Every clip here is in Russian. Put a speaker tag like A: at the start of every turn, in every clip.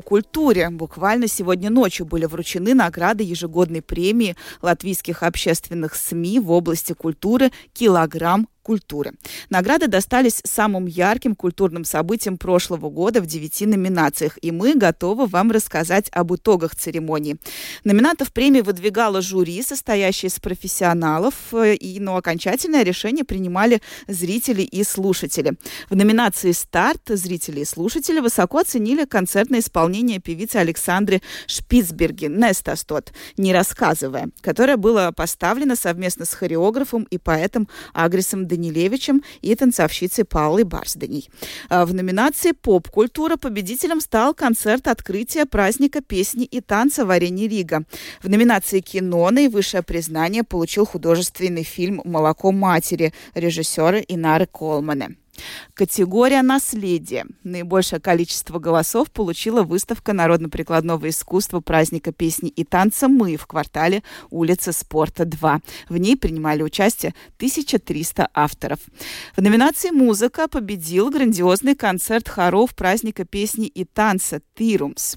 A: культуре. Буквально сегодня ночью были вручены награды ежегодной премии латвийских общественных СМИ в области культуры «Килограмм культуры. Награды достались самым ярким культурным событиям прошлого года в девяти номинациях, и мы готовы вам рассказать об итогах церемонии. Номинантов премии выдвигало жюри, состоящее из профессионалов, э, и, но окончательное решение принимали зрители и слушатели. В номинации «Старт» зрители и слушатели высоко оценили концертное исполнение певицы Александры Шпицберги «Нестастот», «Не рассказывая», которое было поставлено совместно с хореографом и поэтом Агрисом Даниловым Данилевичем и танцовщицей Паулой Барсданей. А в номинации «Поп-культура» победителем стал концерт открытия праздника песни и танца в арене Рига. В номинации «Кино» наивысшее признание получил художественный фильм «Молоко матери» режиссера Инары Колмана. Категория «Наследие». Наибольшее количество голосов получила выставка народно-прикладного искусства праздника песни и танца «Мы» в квартале улица Спорта 2. В ней принимали участие 1300 авторов. В номинации «Музыка» победил грандиозный концерт хоров праздника песни и танца «Тирумс»,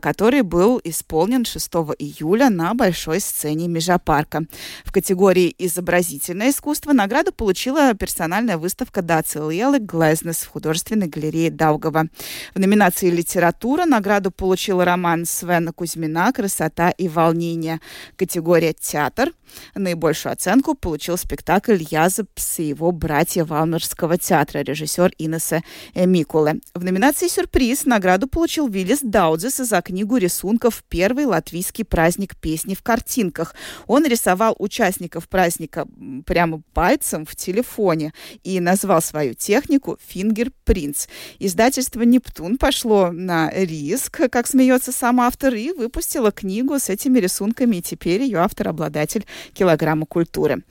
A: который был исполнен 6 июля на большой сцене Межапарка. В категории «Изобразительное искусство» награду получила персональная выставка «Дацил Лелы Глезнес в художественной галерее Даугова. В номинации «Литература» награду получил роман Свена Кузьмина «Красота и волнение». Категория «Театр» наибольшую оценку получил спектакль «Язепс» и его братья Валмерского театра, режиссер Инесса Микуле. В номинации «Сюрприз» награду получил Виллис Даудзес за книгу рисунков «Первый латвийский праздник песни в картинках». Он рисовал участников праздника прямо пальцем в телефоне и назвал свою технику «Фингер Принц». Издательство «Нептун» пошло на риск, как смеется сам автор, и выпустило книгу с этими рисунками, и теперь ее автор-обладатель килограмма культуры.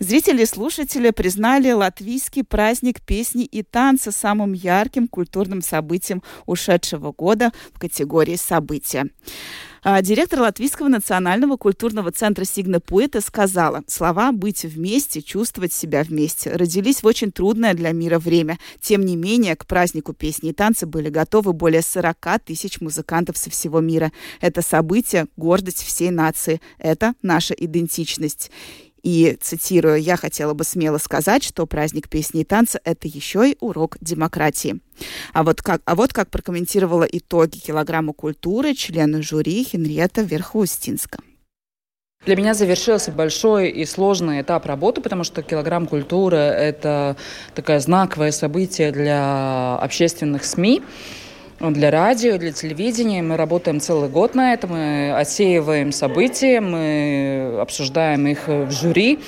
A: Зрители и слушатели признали латвийский праздник песни и танца самым ярким культурным событием ушедшего года в категории «События». А, директор Латвийского национального культурного центра Сигна Пуэта сказала, слова «быть вместе», «чувствовать себя вместе» родились в очень трудное для мира время. Тем не менее, к празднику песни и танцы были готовы более 40 тысяч музыкантов со всего мира. Это событие – гордость всей нации. Это наша идентичность. И, цитирую, «Я хотела бы смело сказать, что праздник песни и танца – это еще и урок демократии». А вот как, а вот как прокомментировала итоги килограмма культуры член жюри Хенриетта Верхоустинска.
B: Для меня завершился большой и сложный этап работы, потому что килограмм культуры – это такое знаковое событие для общественных СМИ для радио, для телевидения. Мы работаем целый год на этом, мы отсеиваем события, мы обсуждаем их в жюри.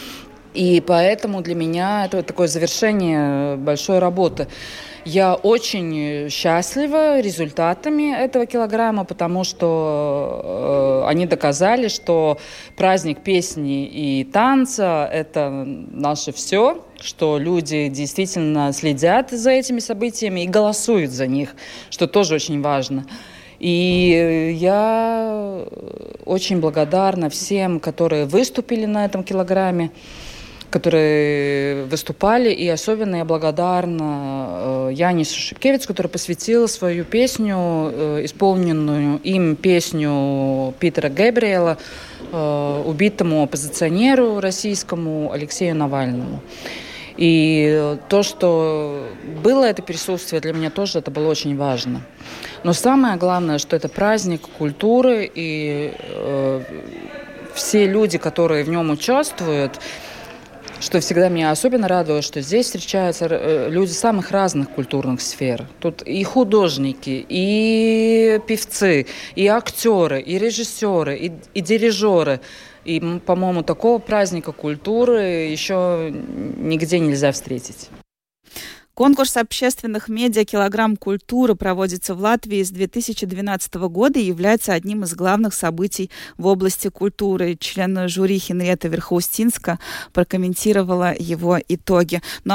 B: И поэтому для меня это такое завершение большой работы. Я очень счастлива результатами этого килограмма, потому что э, они доказали, что праздник песни и танца – это наше все, что люди действительно следят за этими событиями и голосуют за них, что тоже очень важно. И я очень благодарна всем, которые выступили на этом килограмме которые выступали, и особенно я благодарна э, Янису Шипкевич, который посвятил свою песню, э, исполненную им песню Питера Габриэла, э, убитому оппозиционеру российскому Алексею Навальному. И то, что было это присутствие, для меня тоже это было очень важно. Но самое главное, что это праздник культуры, и э, все люди, которые в нем участвуют, что всегда меня особенно радовало, что здесь встречаются э, люди самых разных культурных сфер. Тут и художники, и певцы, и актеры, и режиссеры, и, и дирижеры. И, по-моему, такого праздника культуры еще нигде нельзя встретить.
A: Конкурс общественных медиа «Килограмм культуры» проводится в Латвии с 2012 года и является одним из главных событий в области культуры. Член жюри Хенриетта Верхоустинска прокомментировала его итоги. Ну, а